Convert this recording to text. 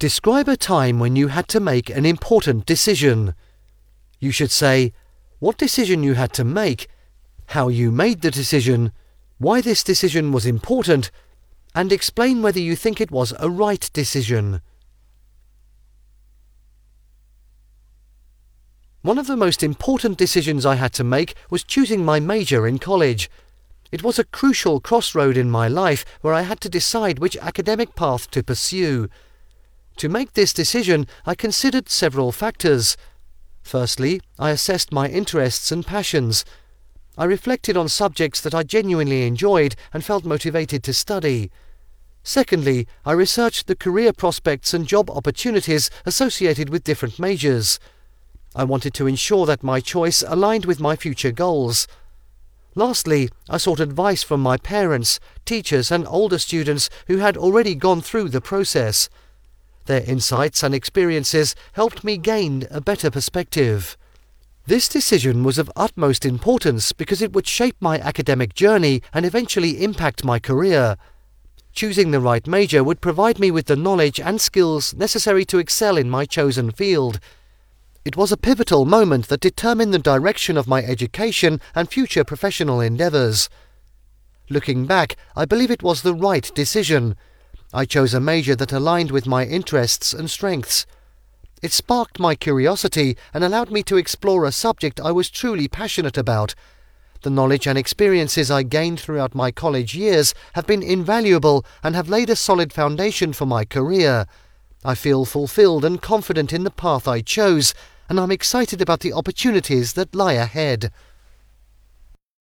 Describe a time when you had to make an important decision. You should say what decision you had to make, how you made the decision, why this decision was important, and explain whether you think it was a right decision. One of the most important decisions I had to make was choosing my major in college. It was a crucial crossroad in my life where I had to decide which academic path to pursue. To make this decision, I considered several factors. Firstly, I assessed my interests and passions. I reflected on subjects that I genuinely enjoyed and felt motivated to study. Secondly, I researched the career prospects and job opportunities associated with different majors. I wanted to ensure that my choice aligned with my future goals. Lastly, I sought advice from my parents, teachers, and older students who had already gone through the process. Their insights and experiences helped me gain a better perspective. This decision was of utmost importance because it would shape my academic journey and eventually impact my career. Choosing the right major would provide me with the knowledge and skills necessary to excel in my chosen field it was a pivotal moment that determined the direction of my education and future professional endeavours. Looking back, I believe it was the right decision. I chose a major that aligned with my interests and strengths. It sparked my curiosity and allowed me to explore a subject I was truly passionate about. The knowledge and experiences I gained throughout my college years have been invaluable and have laid a solid foundation for my career. I feel fulfilled and confident in the path I chose, and I'm excited about the opportunities that lie ahead.